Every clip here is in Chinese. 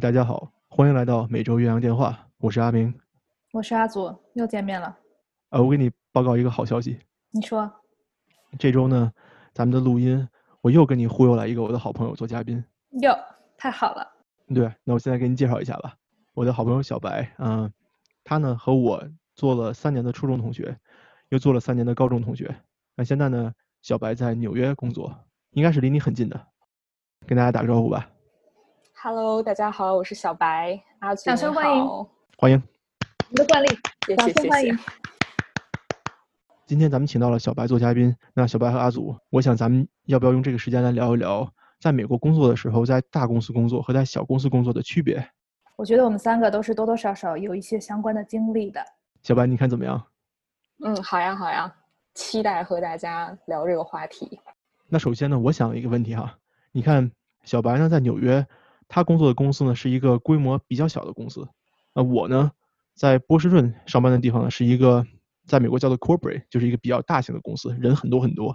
嗨，大家好，欢迎来到每周岳阳电话，我是阿明，我是阿祖，又见面了。呃，我给你报告一个好消息，你说，这周呢，咱们的录音我又跟你忽悠来一个我的好朋友做嘉宾，哟，太好了。对，那我现在给你介绍一下吧，我的好朋友小白，嗯，他呢和我做了三年的初中同学，又做了三年的高中同学，那现在呢，小白在纽约工作，应该是离你很近的，跟大家打个招呼吧。Hello，大家好，我是小白，阿祖，掌声欢迎欢迎。你的惯例，谢掌谢谢谢声欢迎。今天咱们请到了小白做嘉宾，那小白和阿祖，我想咱们要不要用这个时间来聊一聊，在美国工作的时候，在大公司工作和在小公司工作的区别？我觉得我们三个都是多多少少有一些相关的经历的。小白，你看怎么样？嗯，好呀好呀，期待和大家聊这个话题。那首先呢，我想一个问题哈，你看小白呢在纽约，他工作的公司呢是一个规模比较小的公司，那我呢在波士顿上班的地方呢是一个在美国叫做 corporate，就是一个比较大型的公司，人很多很多。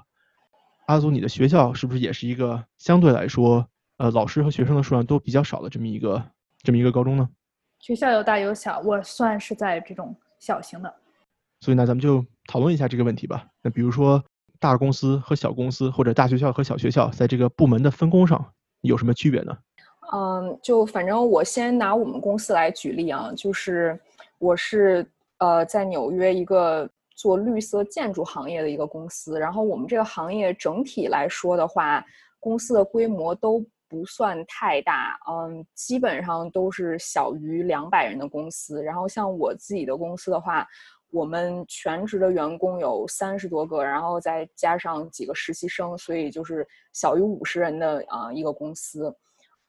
阿祖，你的学校是不是也是一个相对来说，呃，老师和学生的数量都比较少的这么一个这么一个高中呢？学校有大有小，我算是在这种小型的。所以呢，咱们就讨论一下这个问题吧。那比如说，大公司和小公司，或者大学校和小学校，在这个部门的分工上有什么区别呢？嗯，就反正我先拿我们公司来举例啊，就是我是呃在纽约一个做绿色建筑行业的一个公司，然后我们这个行业整体来说的话，公司的规模都不算太大，嗯，基本上都是小于两百人的公司。然后像我自己的公司的话，我们全职的员工有三十多个，然后再加上几个实习生，所以就是小于五十人的啊、一个公司。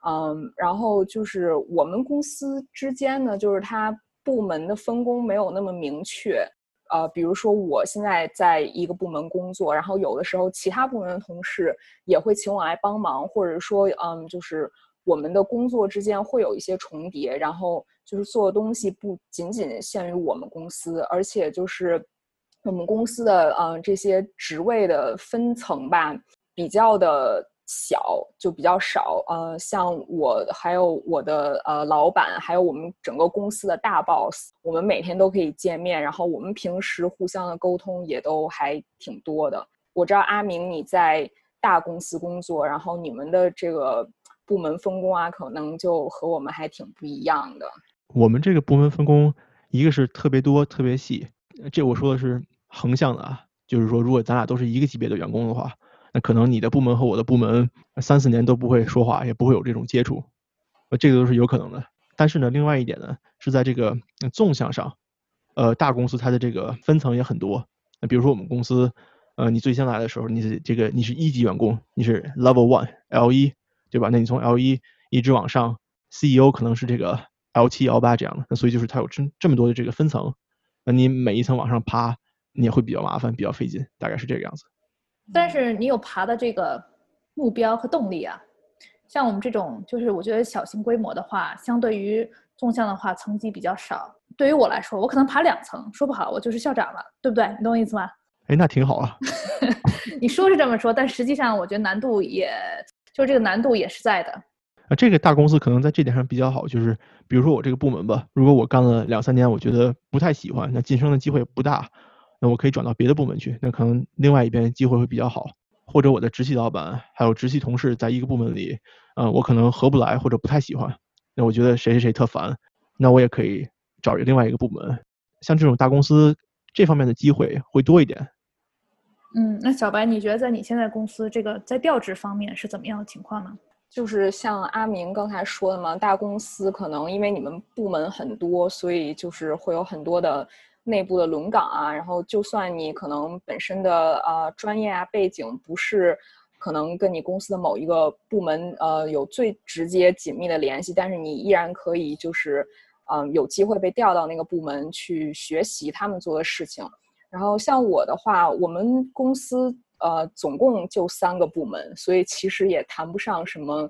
嗯，然后就是我们公司之间呢，就是它部门的分工没有那么明确。呃，比如说我现在在一个部门工作，然后有的时候其他部门的同事也会请我来帮忙，或者说，嗯，就是我们的工作之间会有一些重叠，然后就是做的东西不仅仅限于我们公司，而且就是我们公司的呃这些职位的分层吧，比较的小，就比较少。呃，像我还有我的呃老板，还有我们整个公司的大 boss，我们每天都可以见面，然后我们平时互相的沟通也都还挺多的。我知道阿明你在大公司工作，然后你们的这个部门分工啊，可能就和我们还挺不一样的。我们这个部门分工，一个是特别多、特别细，这我说的是横向的啊，就是说，如果咱俩都是一个级别的员工的话，那可能你的部门和我的部门三四年都不会说话，也不会有这种接触，呃，这个都是有可能的。但是呢，另外一点呢，是在这个纵向上，呃，大公司它的这个分层也很多。那比如说我们公司，呃，你最先来的时候，你是这个你是一级员工，你是 Level One L 一，对吧？那你从 L 一一直往上，CEO 可能是这个 L 七 L 八这样的，那所以就是它有这这么多的这个分层，那你每一层往上爬，你也会比较麻烦，比较费劲，大概是这个样子。但是你有爬的这个目标和动力啊。像我们这种，就是我觉得小型规模的话，相对于纵向的话，层级比较少。对于我来说，我可能爬两层，说不好我就是校长了，对不对？你懂我意思吗？哎，那挺好啊。你说是这么说，但实际上我觉得难度也，就是这个难度也是在的。啊，这个大公司可能在这点上比较好，就是比如说我这个部门吧，如果我干了两三年，我觉得不太喜欢，那晋升的机会不大，那我可以转到别的部门去，那可能另外一边机会会比较好。或者我的直系老板还有直系同事在一个部门里，嗯、我可能合不来或者不太喜欢，那我觉得谁谁谁特烦，那我也可以找另外一个部门。像这种大公司，这方面的机会会多一点。嗯，那小白，你觉得在你现在公司这个在调职方面是怎么样的情况呢？就是像阿明刚才说的嘛，大公司可能因为你们部门很多，所以就是会有很多的内部的轮岗啊。然后就算你可能本身的呃专业啊背景不是可能跟你公司的某一个部门呃有最直接紧密的联系，但是你依然可以就是嗯、有机会被调到那个部门去学习他们做的事情。然后像我的话，我们公司呃总共就三个部门，所以其实也谈不上什么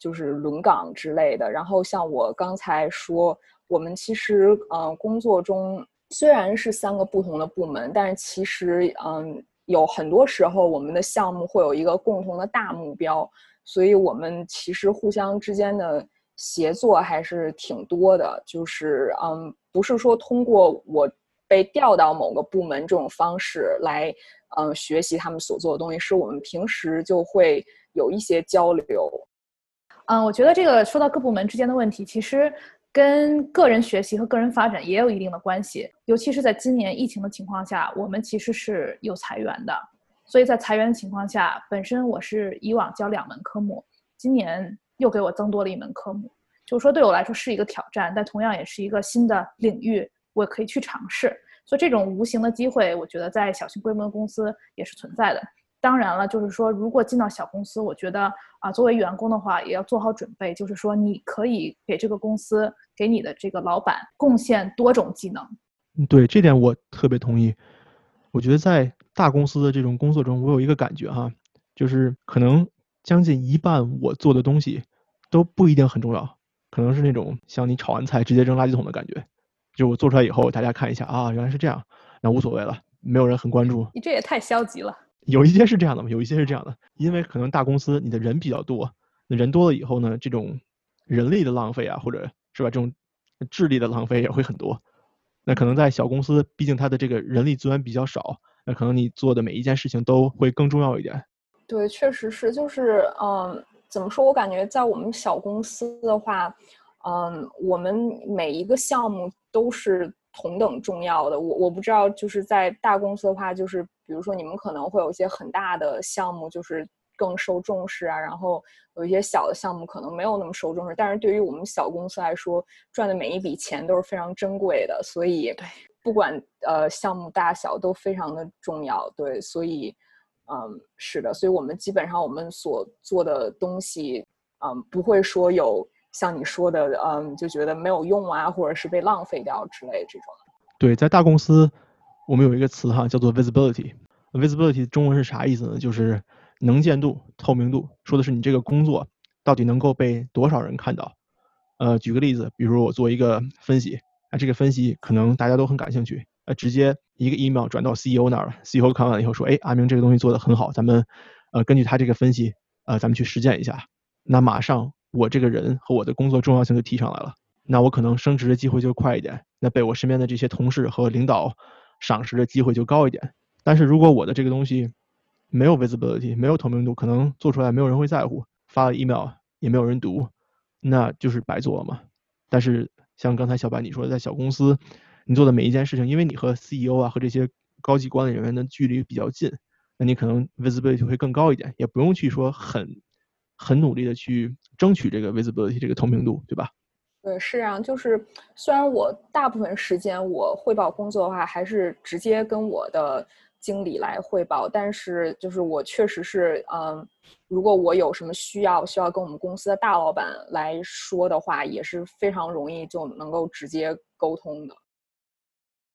就是轮岗之类的。然后像我刚才说，我们其实呃工作中虽然是三个不同的部门，但是其实嗯有很多时候我们的项目会有一个共同的大目标，所以我们其实互相之间的协作还是挺多的，就是嗯，不是说通过我被调到某个部门这种方式来嗯学习他们所做的东西，是我们平时就会有一些交流。嗯，我觉得这个说到各部门之间的问题，其实跟个人学习和个人发展也有一定的关系。尤其是在今年疫情的情况下，我们其实是有裁员的。所以在裁员的情况下，本身我是以往教两门科目，今年又给我增多了一门科目，就是说对我来说是一个挑战，但同样也是一个新的领域，我可以去尝试。所以这种无形的机会，我觉得在小型规模的公司也是存在的。当然了，就是说，如果进到小公司，我觉得啊，作为员工的话，也要做好准备，就是说，你可以给这个公司、给你的这个老板贡献多种技能。嗯，对，这点我特别同意。我觉得在大公司的这种工作中，我有一个感觉哈，就是可能将近一半我做的东西都不一定很重要，可能是那种像你炒完菜直接扔垃圾桶的感觉，就我做出来以后，大家看一下啊，原来是这样，那无所谓了，没有人很关注。你这也太消极了。有一些是这样的嘛，有一些是这样的，因为可能大公司你的人比较多，那人多了以后呢，这种人力的浪费啊，或者是吧，这种智力的浪费也会很多。那可能在小公司，毕竟它的这个人力资源比较少，那可能你做的每一件事情都会更重要一点。对，确实是，就是嗯，怎么说？我感觉在我们小公司的话，嗯，我们每一个项目都是。同等重要的，我我不知道，就是在大公司的话，就是比如说你们可能会有一些很大的项目，就是更受重视啊，然后有一些小的项目可能没有那么受重视。但是对于我们小公司来说，赚的每一笔钱都是非常珍贵的，所以不管呃项目大小都非常的重要。对，所以嗯是的，所以我们基本上我们所做的东西，嗯不会说有。像你说的，嗯，就觉得没有用啊，或者是被浪费掉之类这种。对，在大公司，我们有一个词哈，叫做 visibility。visibility 中文是啥意思呢？就是能见度、透明度，说的是你这个工作到底能够被多少人看到。呃，举个例子，比如我做一个分析，啊，这个分析可能大家都很感兴趣，呃，直接一个 email 转到 CEO 那儿了，CEO 看完了以后说，哎，阿明这个东西做的很好，咱们，呃，根据他这个分析，呃，咱们去实践一下。那马上。我这个人和我的工作重要性就提上来了，那我可能升职的机会就快一点，那被我身边的这些同事和领导赏识的机会就高一点。但是如果我的这个东西没有 visibility，没有透明度，可能做出来没有人会在乎，发了 email 也没有人读，那就是白做了嘛。但是像刚才小白你说，在小公司，你做的每一件事情，因为你和 CEO 啊和这些高级管理人员的距离比较近，那你可能 visibility 会更高一点，也不用去说很。很努力的去争取这个 visibility 这个透明度，对吧？对，是啊，就是虽然我大部分时间我汇报工作的话，还是直接跟我的经理来汇报，但是就是我确实是，嗯，如果我有什么需要需要跟我们公司的大老板来说的话，也是非常容易就能够直接沟通的。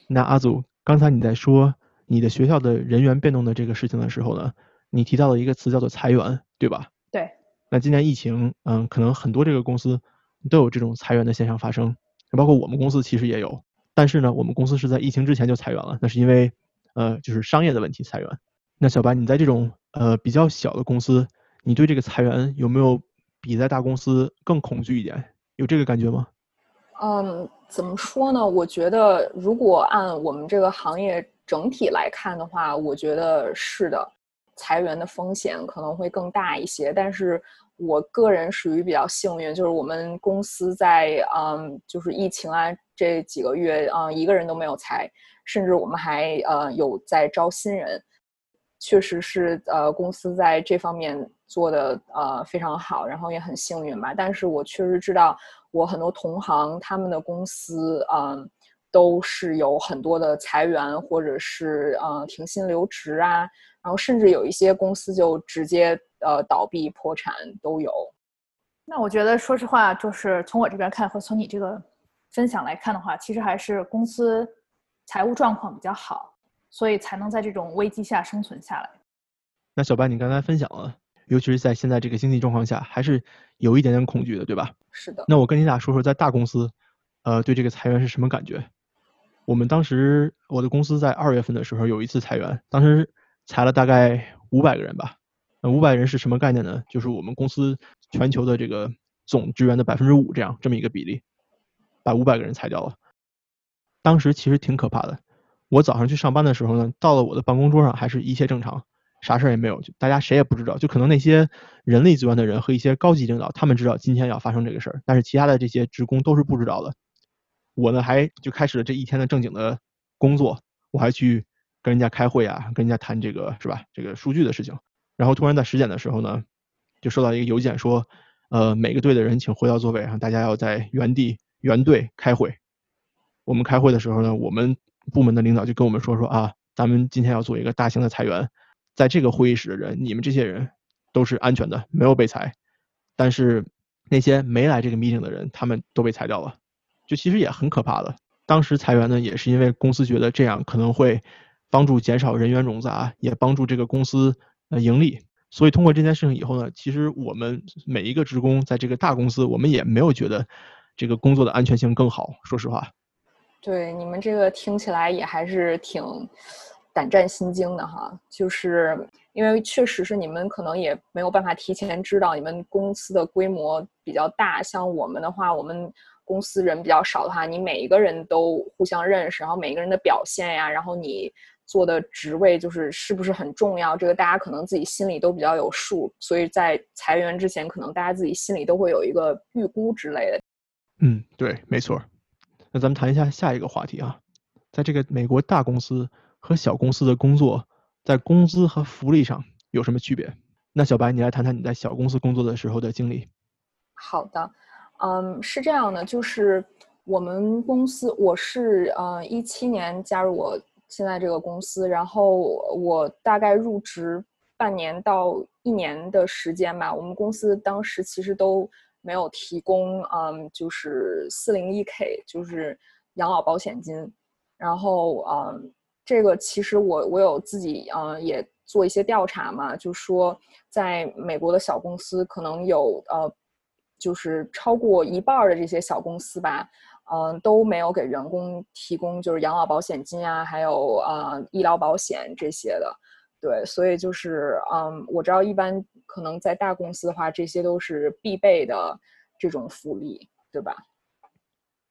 那阿祖，刚才你在说你的学校的人员变动的这个事情的时候呢，你提到了一个词叫做裁员，对吧？对。那今年疫情，嗯，可能很多这个公司都有这种裁员的现象发生，包括我们公司其实也有。但是呢，我们公司是在疫情之前就裁员了，那是因为，呃，就是商业的问题裁员。那小白，你在这种呃比较小的公司，你对这个裁员有没有比在大公司更恐惧一点？有这个感觉吗？嗯，怎么说呢？我觉得如果按我们这个行业整体来看的话，我觉得是的。裁员的风险可能会更大一些，但是我个人属于比较幸运，就是我们公司在嗯，就是疫情啊这几个月啊，一个人都没有裁，甚至我们还呃有在招新人，确实是呃公司在这方面做的呃非常好，然后也很幸运吧。但是我确实知道，我很多同行他们的公司嗯都是有很多的裁员或者是呃停薪留职啊。然后甚至有一些公司就直接呃倒闭破产都有。那我觉得说实话，就是从我这边看和从你这个分享来看的话，其实还是公司财务状况比较好，所以才能在这种危机下生存下来。那小白，你刚才分享了，尤其是在现在这个经济状况下，还是有一点点恐惧的，对吧？是的。那我跟你俩说说，在大公司，呃，对这个裁员是什么感觉？我们当时我的公司在二月份的时候有一次裁员，当时。裁了大概五百个人吧，那五百人是什么概念呢？就是我们公司全球的这个总职员的百分之五这样这么一个比例，把五百个人裁掉了。当时其实挺可怕的。我早上去上班的时候呢，到了我的办公桌上还是一切正常，啥事儿也没有，就大家谁也不知道，就可能那些人力资源的人和一些高级领导他们知道今天要发生这个事儿，但是其他的这些职工都是不知道的。我呢还就开始了这一天的正经的工作，我还去跟人家开会啊，跟人家谈这个是吧？这个数据的事情。然后突然在十点的时候呢，就收到一个邮件说，呃，每个队的人请回到座位，上大家要在原地原队开会。我们开会的时候呢，我们部门的领导就跟我们说说啊，咱们今天要做一个大型的裁员，在这个会议室的人，你们这些人都是安全的，没有被裁，但是那些没来这个 meeting 的人，他们都被裁掉了，就其实也很可怕的。当时裁员呢，也是因为公司觉得这样可能会帮助减少人员冗杂，也帮助这个公司呃盈利。所以通过这件事情以后呢，其实我们每一个职工在这个大公司，我们也没有觉得这个工作的安全性更好。说实话。对，你们这个听起来也还是挺胆战心惊的哈，就是因为确实是你们可能也没有办法提前知道你们公司的规模比较大，像我们的话，我们公司人比较少的话，你每一个人都互相认识，然后每一个人的表现呀，然后你做的职位就是是不是很重要，这个大家可能自己心里都比较有数，所以在裁员之前，可能大家自己心里都会有一个预估之类的。嗯，对，没错。那咱们谈一下下一个话题啊，在这个美国大公司和小公司的工作，在工资和福利上有什么区别？那小白，你来谈谈你在小公司工作的时候的经历。好的，嗯，是这样的，就是我们公司，我是呃一七年加入我现在这个公司，然后我大概入职半年到一年的时间吧。我们公司当时其实都。没有提供，嗯，就是四零一 k，就是养老保险金。然后，嗯，这个其实我我有自己，嗯，也做一些调查嘛，就说在美国的小公司可能有，呃，就是超过一半的这些小公司吧，嗯，都没有给员工提供就是养老保险金啊，还有呃医疗保险这些的。对，所以就是，嗯，我知道一般可能在大公司的话，这些都是必备的这种福利，对吧？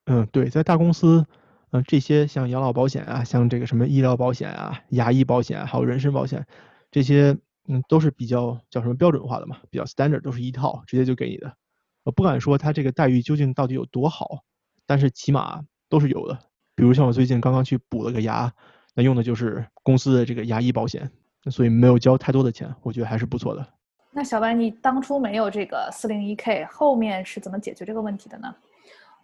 嗯，对，在大公司，嗯，这些像养老保险啊，像这个什么医疗保险啊、牙医保险，还有人身保险，这些，嗯，都是比较叫什么标准化的嘛，比较 standard，都是一套，直接就给你的。我不敢说它这个待遇究竟到底有多好，但是起码都是有的。比如像我最近刚刚去补了个牙，那用的就是公司的这个牙医保险。所以没有交太多的钱，我觉得还是不错的。那小白，你当初没有这个四零一 k，后面是怎么解决这个问题的呢？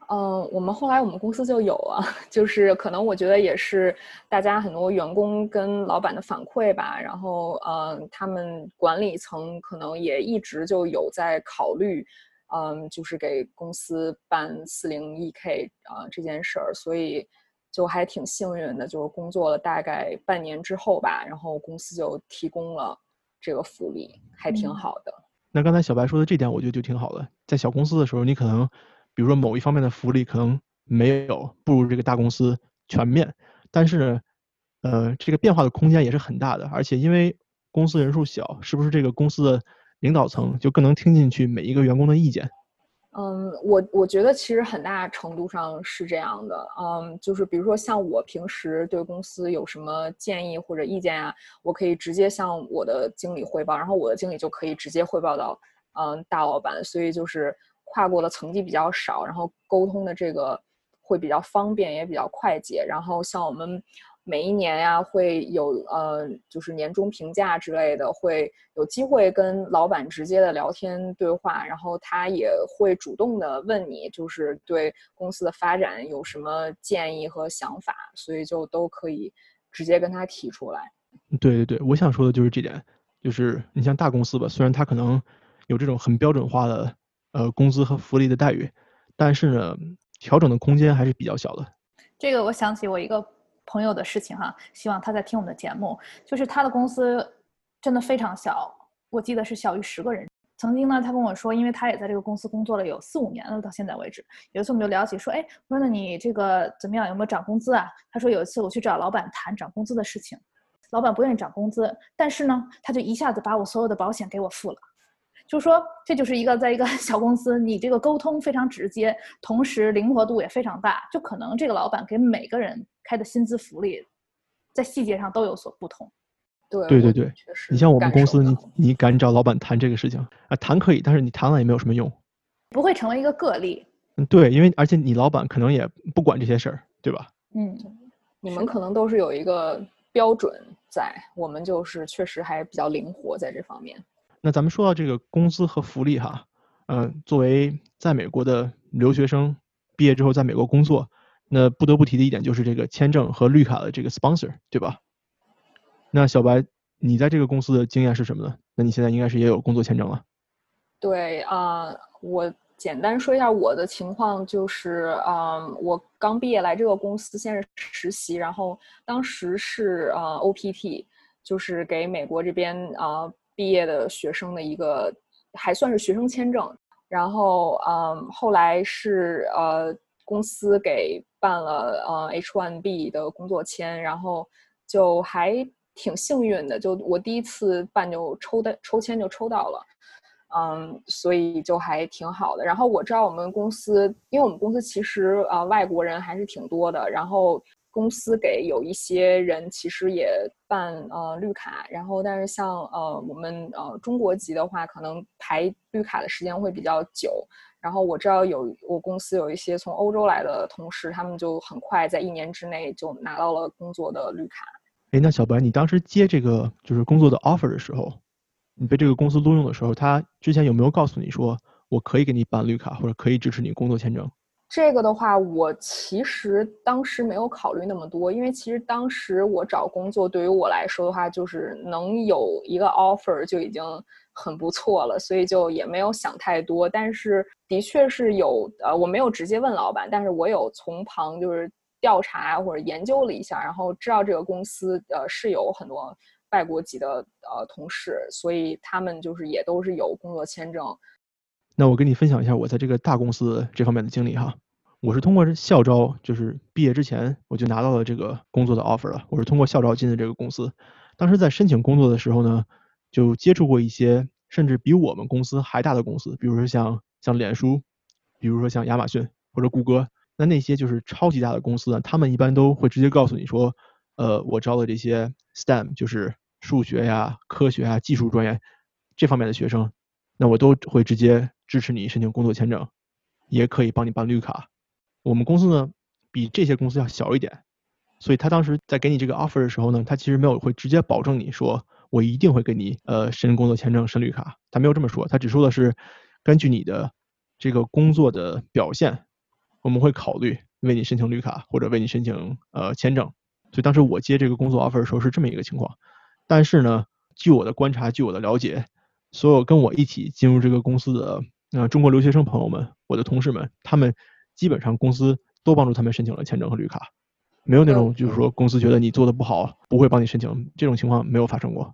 嗯，我们后来我们公司就有啊，就是可能我觉得也是大家很多员工跟老板的反馈吧，然后嗯，他们管理层可能也一直就有在考虑，嗯，就是给公司办四零一 k 啊这件事儿，所以。就还挺幸运的，就是工作了大概半年之后吧，然后公司就提供了这个福利，还挺好的。那刚才小白说的这点，我觉得就挺好的。在小公司的时候，你可能，比如说某一方面的福利可能没有不如这个大公司全面，但是呢，呃，这个变化的空间也是很大的。而且因为公司人数小，是不是这个公司的领导层就更能听进去每一个员工的意见？嗯，我我觉得其实很大程度上是这样的，嗯，就是比如说像我平时对公司有什么建议或者意见啊，我可以直接向我的经理汇报，然后我的经理就可以直接汇报到嗯大老板，所以就是跨过的层级比较少，然后沟通的这个会比较方便，也比较快捷。然后像我们。每一年呀，会有呃，就是年终评价之类的，会有机会跟老板直接的聊天对话，然后他也会主动的问你，就是对公司的发展有什么建议和想法，所以就都可以直接跟他提出来。对对对，我想说的就是这点，就是你像大公司吧，虽然它可能有这种很标准化的呃工资和福利的待遇，但是呢，调整的空间还是比较小的。这个我想起我一个。朋友的事情哈，希望他在听我们的节目。就是他的公司真的非常小，我记得是小于十个人。曾经呢，他跟我说，因为他也在这个公司工作了有四五年了，到现在为止。有一次我们就聊起说，哎，我说那你这个怎么样？有没有涨工资啊？他说有一次我去找老板谈涨工资的事情，老板不愿意涨工资，但是呢，他就一下子把我所有的保险给我付了。就说，这就是一个在一个 小公司，你这个沟通非常直接，同时灵活度也非常大，就可能这个老板给每个人开的薪资福利，在细节上都有所不同。对对对对，确实。你像我们公司，你你敢找老板谈这个事情啊？谈可以，但是你谈了也没有什么用。不会成为一个个例。嗯，对，因为而且你老板可能也不管这些事儿，对吧？嗯，你们可能都是有一个标准在，我们就是确实还比较灵活在这方面。那咱们说到这个工资和福利哈，嗯、作为在美国的留学生，毕业之后在美国工作，那不得不提的一点就是这个签证和绿卡的这个 sponsor，对吧？那小白，你在这个公司的经验是什么呢？那你现在应该是也有工作签证了。对啊、我简单说一下我的情况，就是啊、我刚毕业来这个公司，先是实习，然后当时是呃 OPT，就是给美国这边啊、毕业的学生的一个还算是学生签证，然后嗯、后来是呃公司给办了呃 H1B 的工作签，然后就还挺幸运的，就我第一次办就抽的抽签就抽到了。嗯，所以就还挺好的。然后我知道我们公司，因为我们公司其实呃外国人还是挺多的，然后公司给有一些人其实也办呃绿卡，然后但是像呃我们呃中国籍的话，可能排绿卡的时间会比较久。然后我知道有我公司有一些从欧洲来的同事，他们就很快在一年之内就拿到了工作的绿卡。诶，那小白，你当时接这个就是工作的 offer 的时候，你被这个公司录用的时候，他之前有没有告诉你说我可以给你办绿卡，或者可以支持你工作签证？这个的话，我其实当时没有考虑那么多，因为其实当时我找工作对于我来说的话，就是能有一个 offer 就已经很不错了，所以就也没有想太多。但是的确是有，呃，我没有直接问老板，但是我有从旁就是调查或者研究了一下，然后知道这个公司呃是有很多外国籍的呃同事，所以他们就是也都是有工作签证，那我跟你分享一下我在这个大公司这方面的经历哈。我是通过校招，就是毕业之前我就拿到了这个工作的 offer 了。我是通过校招进的这个公司。当时在申请工作的时候呢，就接触过一些甚至比我们公司还大的公司，比如说像像脸书，比如说像亚马逊或者谷歌。那那些就是超级大的公司呢，他们一般都会直接告诉你说，呃，我招的这些 STEM 就是数学呀、科学呀、技术专业这方面的学生，那我都会直接支持你申请工作签证，也可以帮你办绿卡。我们公司呢比这些公司要小一点，所以他当时在给你这个 offer 的时候呢，他其实没有会直接保证你说我一定会给你呃申工作签证、申绿卡，他没有这么说，他只说的是根据你的这个工作的表现，我们会考虑为你申请绿卡或者为你申请呃签证。所以当时我接这个工作 offer 的时候是这么一个情况，但是呢，据我的观察，据我的了解，所有跟我一起进入这个公司的呃中国留学生朋友们，我的同事们，他们基本上公司都帮助他们申请了签证和绿卡，没有那种就是说公司觉得你做的不好不会帮你申请，这种情况没有发生过。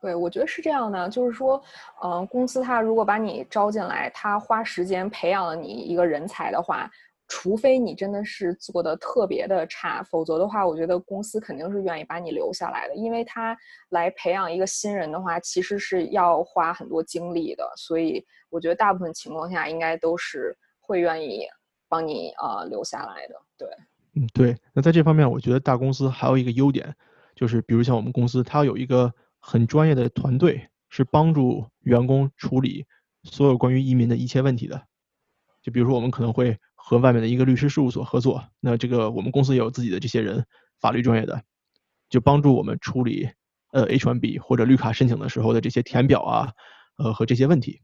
对，我觉得是这样的，就是说，嗯、公司他如果把你招进来，他花时间培养了你一个人才的话，除非你真的是做的特别的差，否则的话，我觉得公司肯定是愿意把你留下来的，因为他来培养一个新人的话，其实是要花很多精力的，所以我觉得大部分情况下应该都是会愿意帮你呃留下来的。对，嗯，对。那在这方面，我觉得大公司还有一个优点，就是比如像我们公司，它有一个很专业的团队，是帮助员工处理所有关于移民的一切问题的。就比如说，我们可能会和外面的一个律师事务所合作，那这个我们公司也有自己的这些人，法律专业的，就帮助我们处理呃 H1B 或者绿卡申请的时候的这些填表啊，呃和这些问题。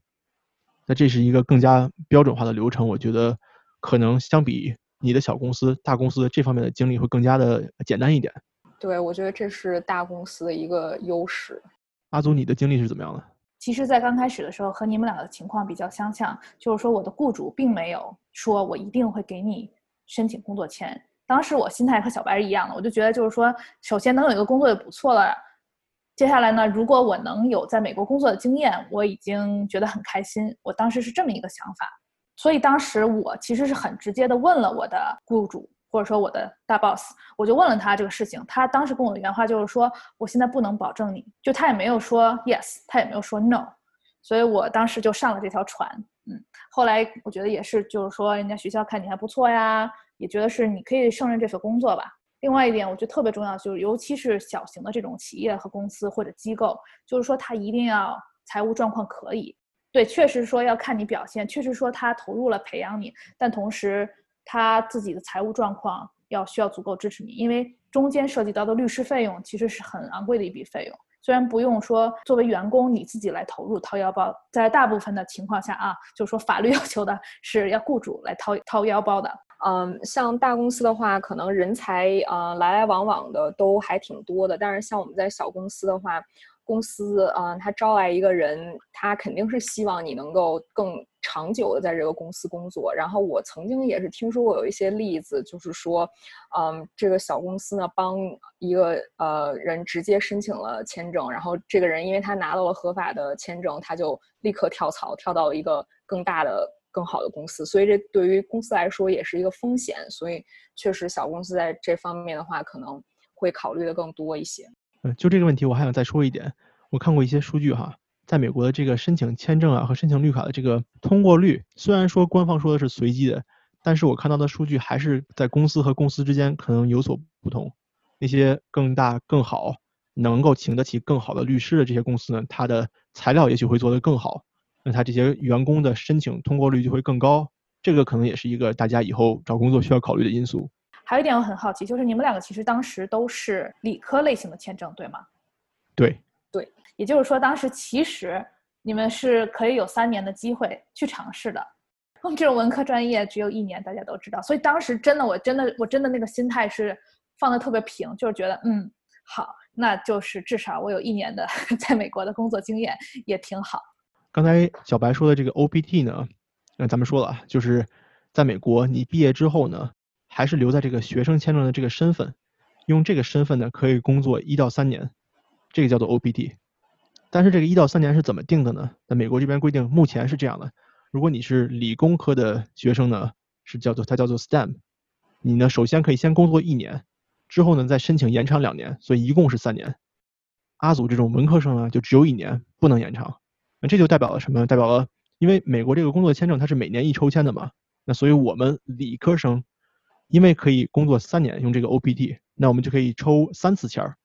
那这是一个更加标准化的流程，我觉得可能相比你的小公司、大公司这方面的经历会更加的简单一点。对，我觉得这是大公司的一个优势。阿祖，你的经历是怎么样的？其实，在刚开始的时候和你们俩的情况比较相像，就是说我的雇主并没有说我一定会给你申请工作签。当时我心态和小白是一样的，我就觉得就是说，首先能有一个工作就不错了。接下来呢，如果我能有在美国工作的经验，我已经觉得很开心。我当时是这么一个想法，所以当时我其实是很直接的问了我的雇主，或者说我的大 boss，我就问了他这个事情。他当时跟我的原话就是说，我现在不能保证你，就他也没有说 yes，他也没有说 no，所以我当时就上了这条船。嗯，后来我觉得也是，就是说人家学校看你还不错呀，也觉得是你可以胜任这份工作吧。另外一点，我觉得特别重要，就是尤其是小型的这种企业和公司或者机构，就是说他一定要财务状况可以。对，确实说要看你表现，确实说他投入了培养你，但同时他自己的财务状况要需要足够支持你，因为中间涉及到的律师费用其实是很昂贵的一笔费用。虽然不用说作为员工你自己来投入掏腰包，在大部分的情况下啊，就是说法律 要求的是要雇主来掏掏腰包的。嗯，像大公司的话，可能人才啊来来往往的都还挺多的。但是像我们在小公司的话，公司啊，他招来一个人，他肯定是希望你能够更长久的在这个公司工作。然后我曾经也是听说过有一些例子，就是说，嗯，这个小公司呢帮一个呃人直接申请了签证，然后这个人因为他拿到了合法的签证，他就立刻跳槽，跳到一个更大的。更好的公司，所以这对于公司来说也是一个风险，所以确实小公司在这方面的话可能会考虑的更多一些。嗯，就这个问题，我还想再说一点，我看过一些数据哈，在美国的这个申请签证啊和申请绿卡的这个通过率，虽然说官方说的是随机的，但是我看到的数据还是在公司和公司之间可能有所不同。那些更大、更好、能够请得起更好的律师的这些公司呢，它的材料也许会做得更好。那他这些员工的申请通过率就会更高，这个可能也是一个大家以后找工作需要考虑的因素。还有一点我很好奇，就是你们两个其实当时都是理科类型的签证，对吗？对，对，也就是说当时其实你们是可以有三年的机会去尝试的。我们这种文科专业只有一年，大家都知道，所以当时真的，我真的，我真的那个心态是放的特别平，就是觉得嗯，好，那就是至少我有一年的 在美国的工作经验也挺好。刚才小白说的这个 OPT 呢，那咱们说了啊，就是在美国你毕业之后呢，还是留在这个学生签证的这个身份，用这个身份呢可以工作一到三年，这个叫做 OPT。但是这个一到三年是怎么定的呢？在美国这边规定目前是这样的：如果你是理工科的学生呢，是叫做它叫做 STEM，你呢首先可以先工作一年，之后呢再申请延长两年，所以一共是三年。阿祖这种文科生呢就只有一年，不能延长。那这就代表了什么？代表了，因为美国这个工作签证它是每年一抽签的嘛。那所以我们理科生，因为可以工作三年，用这个 OPT，那我们就可以抽三次签儿。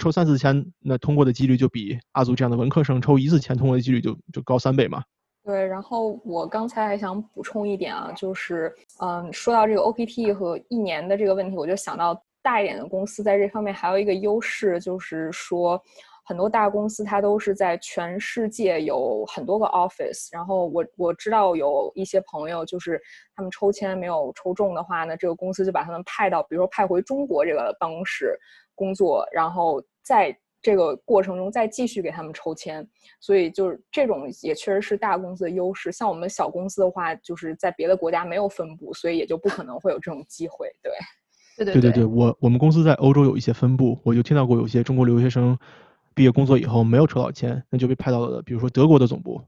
抽三次签，那通过的几率就比阿祖这样的文科生抽一次签通过的几率就就高三倍嘛。对，然后我刚才还想补充一点啊，就是嗯，说到这个 OPT 和一年的这个问题，我就想到大一点的公司在这方面还有一个优势，就是说。很多大公司它都是在全世界有很多个 office，然后我我知道有一些朋友就是他们抽签没有抽中的话呢，这个公司就把他们派到，比如说派回中国这个办公室工作，然后在这个过程中再继续给他们抽签，所以就是这种也确实是大公司的优势。像我们小公司的话，就是在别的国家没有分部，所以也就不可能会有这种机会。对，对对对对，我我们公司在欧洲有一些分部，我就听到过有些中国留学生。毕业工作以后没有抽到签，那就被派到了比如说德国的总部，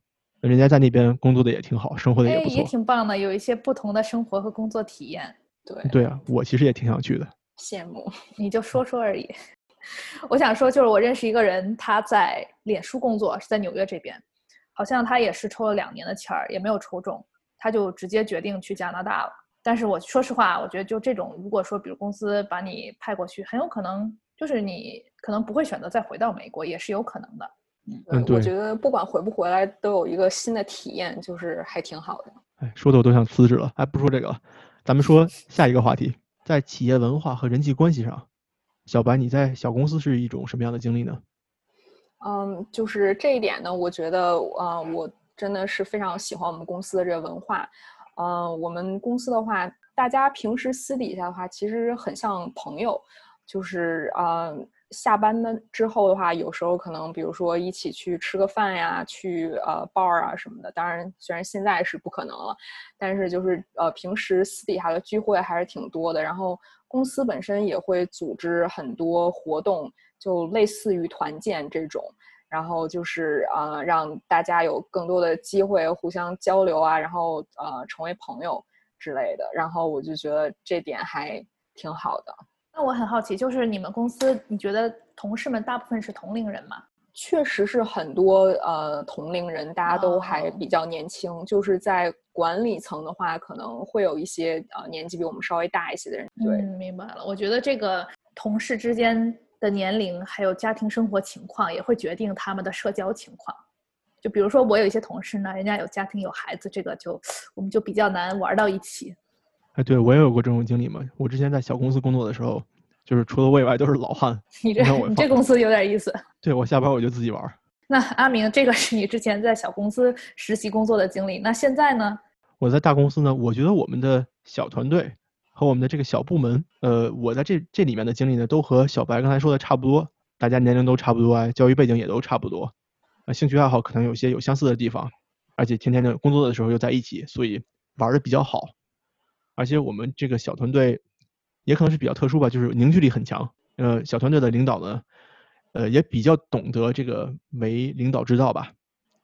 人家在那边工作的也挺好，生活的也不错，也挺棒的，有一些不同的生活和工作体验。对对啊，我其实也挺想去的。羡慕，你就说说而已。我想说，就是我认识一个人，他在脸书工作，是在纽约这边，好像他也是抽了两年的签儿，也没有抽中，他就直接决定去加拿大了。但是我说实话，我觉得就这种，如果说比如公司把你派过去，很有可能。就是你可能不会选择再回到美国，也是有可能的。嗯，对，我觉得不管回不回来，都有一个新的体验，就是还挺好的。哎，说的我都想辞职了。哎，不说这个了，咱们说 下一个话题，在企业文化和人际关系上，小白你在小公司是一种什么样的经历呢？嗯，就是这一点呢，我觉得啊，我真的是非常喜欢我们公司的这个文化。嗯，我们公司的话，大家平时私底下的话，其实很像朋友。就是啊，下班的之后的话，有时候可能比如说一起去吃个饭呀，去呃 bar 啊什么的。当然，虽然现在是不可能了，但是就是呃平时私底下的聚会还是挺多的。然后公司本身也会组织很多活动，就类似于团建这种。然后就是呃让大家有更多的机会互相交流啊，然后呃成为朋友之类的。然后我就觉得这点还挺好的。那我很好奇，就是你们公司，你觉得同事们大部分是同龄人吗？确实是很多呃同龄人，大家都还哦比较年轻。就是在管理层的话，可能会有一些呃年纪比我们稍微大一些的人。对，嗯，明白了。我觉得这个同事之间的年龄，还有家庭生活情况，也会决定他们的社交情况。就比如说，我有一些同事呢，人家有家庭有孩子，这个就 我们就比较难玩到一起。哎，对我也有过这种经历嘛。我之前在小公司工作的时候，就是除了我以外都是老汉。你这你这公司有点意思。对我下班我就自己玩。那阿明，这个是你之前在小公司实习工作的经历。那现在呢？我在大公司呢，我觉得我们的小团队和我们的这个小部门，呃，我在这这里面的经历呢，都和小白刚才说的差不多，大家年龄都差不多啊，教育背景也都差不多，啊，兴趣爱好可能有些有相似的地方，而且天天的工作的时候又在一起，所以玩的比较好。而且我们这个小团队也可能是比较特殊吧，就是凝聚力很强。呃，小团队的领导呢，呃，也比较懂得这个为领导之道吧。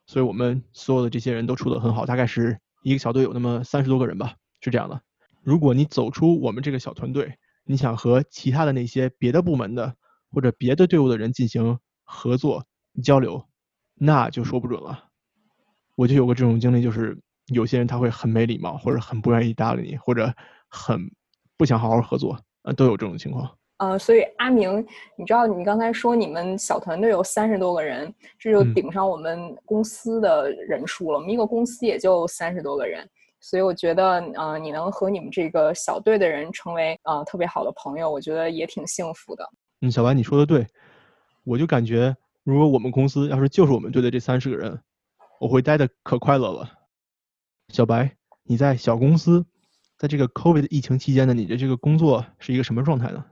所以我们所有的这些人都处得很好，大概是一个小队有那么三十多个人吧，是这样的。如果你走出我们这个小团队，你想和其他的那些别的部门的或者别的队伍的人进行合作交流，那就说不准了。我就有过这种经历，就是有些人他会很没礼貌，或者很不愿意搭理你，或者很不想好好合作，呃，都有这种情况。呃，所以阿明，你知道你刚才说你们小团队有三十多个人，这就嗯顶上我们公司的人数了。我们一个公司也就三十多个人，所以我觉得，呃，你能和你们这个小队的人成为呃特别好的朋友，我觉得也挺幸福的。嗯，小白你说的对，我就感觉如果我们公司要是就是我们队的这三十个人，我会待的可快乐了。小白，你在小公司，在这个 COVID 疫情期间呢，你的这个工作是一个什么状态呢？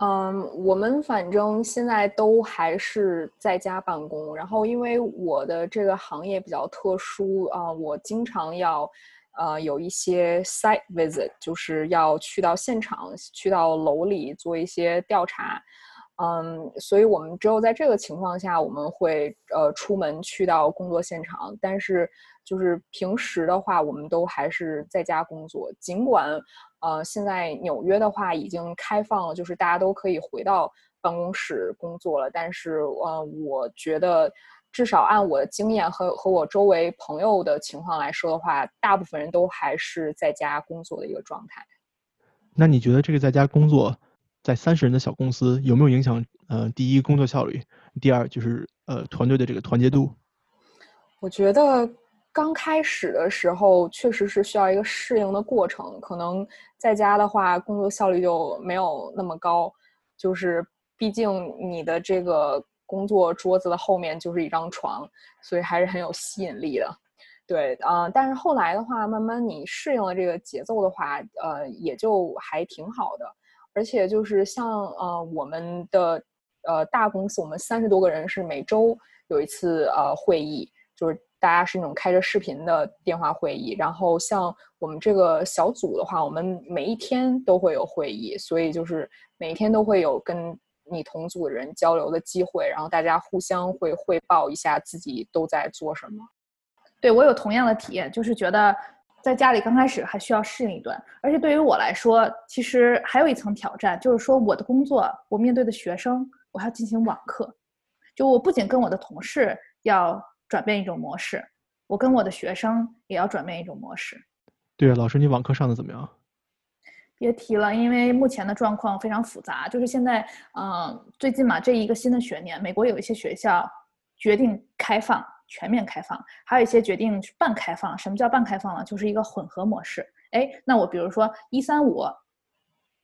嗯，我们反正现在都还是在家办公，然后因为我的这个行业比较特殊啊、我经常要呃有一些 site visit，就是要去到现场，去到楼里做一些调查。嗯，所以我们只有在这个情况下，我们会呃出门去到工作现场。但是就是平时的话，我们都还是在家工作。尽管呃现在纽约的话已经开放了，就是大家都可以回到办公室工作了，但是呃我觉得至少按我的经验和和我周围朋友的情况来说的话，大部分人都还是在家工作的一个状态。那你觉得这个在家工作，在三十人的小公司有没有影响？呃，第一工作效率，第二就是呃团队的这个团结度。我觉得刚开始的时候确实是需要一个适应的过程，可能在家的话工作效率就没有那么高，就是毕竟你的这个工作桌子的后面就是一张床，所以还是很有吸引力的。对，啊、但是后来的话，慢慢你适应了这个节奏的话，呃，也就还挺好的。而且就是像呃我们的呃大公司，我们三十多个人是每周有一次呃会议，就是大家是那种开着视频的电话会议。然后像我们这个小组的话，我们每一天都会有会议，所以就是每一天都会有跟你同组的人交流的机会，然后大家互相会汇报一下自己都在做什么。对我有同样的体验，就是觉得在家里刚开始还需要适应一段，而且对于我来说，其实还有一层挑战，就是说我的工作，我面对的学生，我还要进行网课，就我不仅跟我的同事要转变一种模式，我跟我的学生也要转变一种模式。对啊，老师，你网课上的怎么样？别提了，因为目前的状况非常复杂。就是现在，嗯、最近嘛，这一个新的学年，美国有一些学校决定开放，全面开放，还有一些决定是半开放。什么叫半开放呢？就是一个混合模式。哎，那我比如说一三五，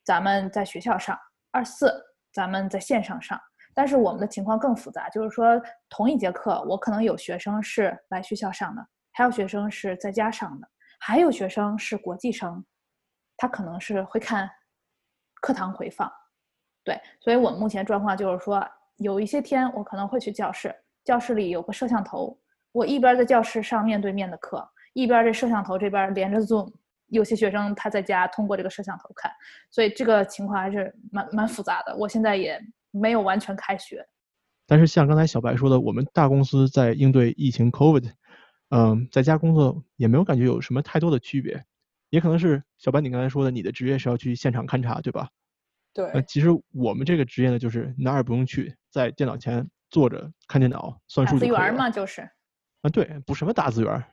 咱们在学校上；二四，咱们在线上上。但是我们的情况更复杂，就是说同一节课，我可能有学生是来学校上的，还有学生是在家上的，还有学生是国际生，他可能是会看课堂回放。对，所以我们目前状况就是说，有一些天我可能会去教室，教室里有个摄像头，我一边在教室上面对面的课，一边这摄像头这边连着 Zoom。有些学生他在家通过这个摄像头看，所以这个情况还是蛮蛮复杂的。我现在也没有完全开学。但是像刚才小白说的，我们大公司在应对疫情 COVID，嗯，在家工作也没有感觉有什么太多的区别，也可能是小白你刚才说的，你的职业是要去现场勘察，对吧？对，呃，其实我们这个职业呢，就是哪儿也不用去，在电脑前坐着看电脑算数就可以了。字员嘛，就是。啊，对，不什么打字员儿。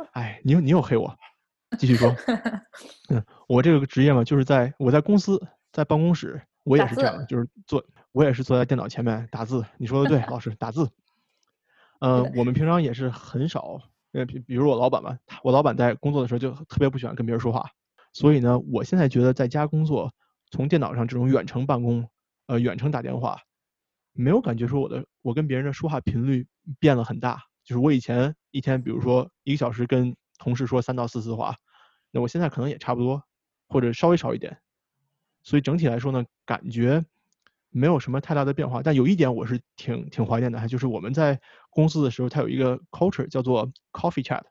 哎，你又你又黑我，继续说。嗯，我这个职业嘛，就是在我在公司在办公室，我也是这样，就是坐我也是坐在电脑前面打字。你说的对，老师打字。呃，我们平常也是很少，呃，比比如我老板吧，我老板在工作的时候就特别不喜欢跟别人说话，所以呢，我现在觉得在家工作，从电脑上这种远程办公，呃，远程打电话，没有感觉说我的我跟别人的说话频率变了很大。就是我以前一天，比如说一个小时跟同事说三到四次话，那我现在可能也差不多，或者稍微少一点。所以整体来说呢，感觉没有什么太大的变化。但有一点我是挺挺怀念的，还就是我们在公司的时候，它有一个 culture 叫做 coffee chat，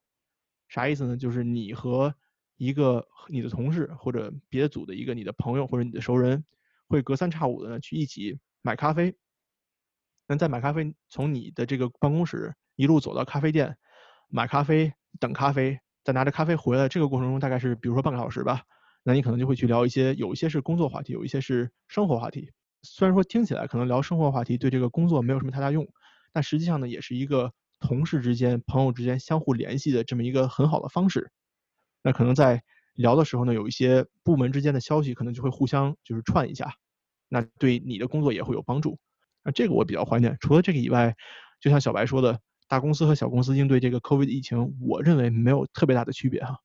啥意思呢？就是你和一个你的同事或者别的组的一个你的朋友或者你的熟人，会隔三差五的呢去一起买咖啡。那在买咖啡，从你的这个办公室一路走到咖啡店，买咖啡、等咖啡，再拿着咖啡回来，这个过程中大概是比如说半个小时吧。那你可能就会去聊一些，有一些是工作话题，有一些是生活话题。虽然说听起来可能聊生活话题对这个工作没有什么太大用，但实际上呢，也是一个同事之间、朋友之间相互联系的这么一个很好的方式。那可能在聊的时候呢，有一些部门之间的消息，可能就会互相就是串一下，那对你的工作也会有帮助。那这个我比较怀念。除了这个以外，就像小白说的，大公司和小公司应对这个 COVID 疫情，我认为没有特别大的区别哈。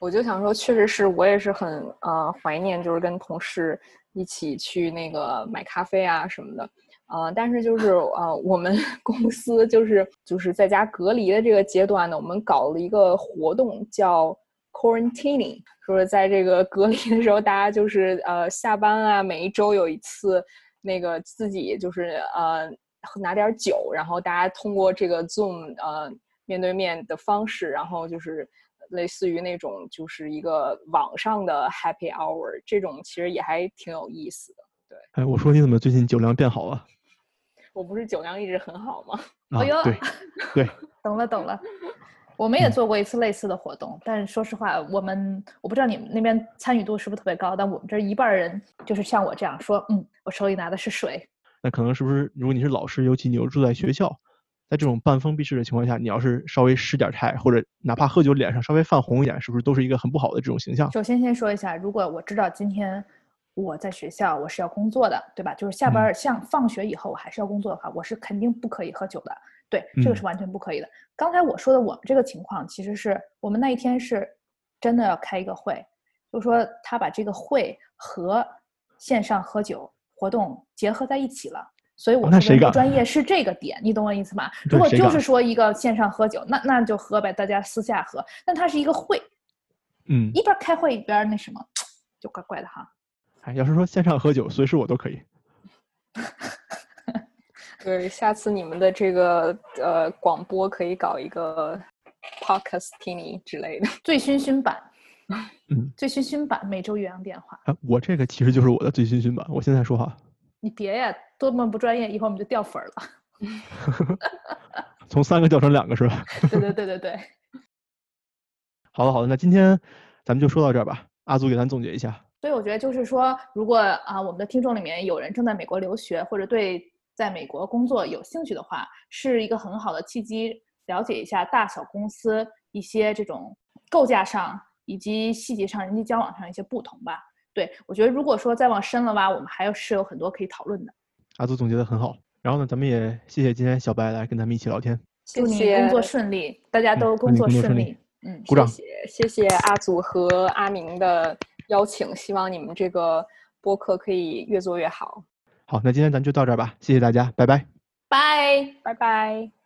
我就想说，确实是我也是很呃怀念，就是跟同事一起去那个买咖啡啊什么的，呃，但是就是 呃我们 公司就是就是在家隔离的这个阶段呢，我们搞了一个活动叫 quarantining，说是在这个隔离的时候，大家就是呃下班啊，每一周有一次那个自己就是呃拿点酒，然后大家通过这个 Zoom 呃面对面的方式，然后就是。类似于那种就是一个网上的 happy hour，这种其实也还挺有意思的。对，哎，我说你怎么最近酒量变好了？我不是酒量一直很好吗？啊，哎呦对，对，懂了懂了，我们也嗯做过一次类似的活动，但是说实话，我们我不知道你们那边参与度是不是特别高，但我们这儿一半儿人就是像我这样说，嗯，我手里拿的是水，那可能是不是如果你是老师，尤其你又住在学校，在这种半封闭式的情况下，你要是稍微失点态，或者哪怕喝酒脸上稍微泛红一点，是不是都是一个很不好的这种形象？首先先说一下，如果我知道今天我在学校我是要工作的，对吧？就是下班儿像放学以后我还是要工作的话，我是肯定不可以喝酒的。对，这个是嗯完全不可以的。刚才我说的我们这个情况，其实是我们那一天是真的要开一个会，就是说他把这个会和线上喝酒活动结合在一起了。所以我说的不那谁专业是这个点，你懂我意思吗？如果就是说一个线上喝酒，那那就喝呗，大家私下喝。但它是一个会，嗯，一边开会一边那什么，就怪怪的哈。哎，要是说线上喝酒，随时我都可以。对，下次你们的这个呃广播可以搞一个 podcastini 之类的。醉醺醺版，嗯，醉醺醺版每周岳阳电话，啊，我这个其实就是我的醉醺醺版。我现在说话，你别呀，多么不专业，一会儿我们就掉粉儿了。从三个掉成两个是吧？对对对对对，好的好的，那今天咱们就说到这儿吧。阿祖给咱总结一下。所以我觉得就是说，如果啊我们的听众里面有人正在美国留学，或者对在美国工作有兴趣的话，是一个很好的契机，了解一下大小公司一些这种构架上以及细节上、人际交往上一些不同吧。对我觉得，如果说再往深了挖，我们还有是有很多可以讨论的。阿祖总结的很好。然后呢，咱们也谢谢今天小白来跟咱们一起聊天。祝你谢谢工作顺利，大家都工作顺利。嗯，鼓掌谢谢谢谢阿祖和阿明的邀请，希望你们这个播客可以越做越好。好，那今天咱就到这儿吧，谢谢大家，拜拜。拜。拜拜。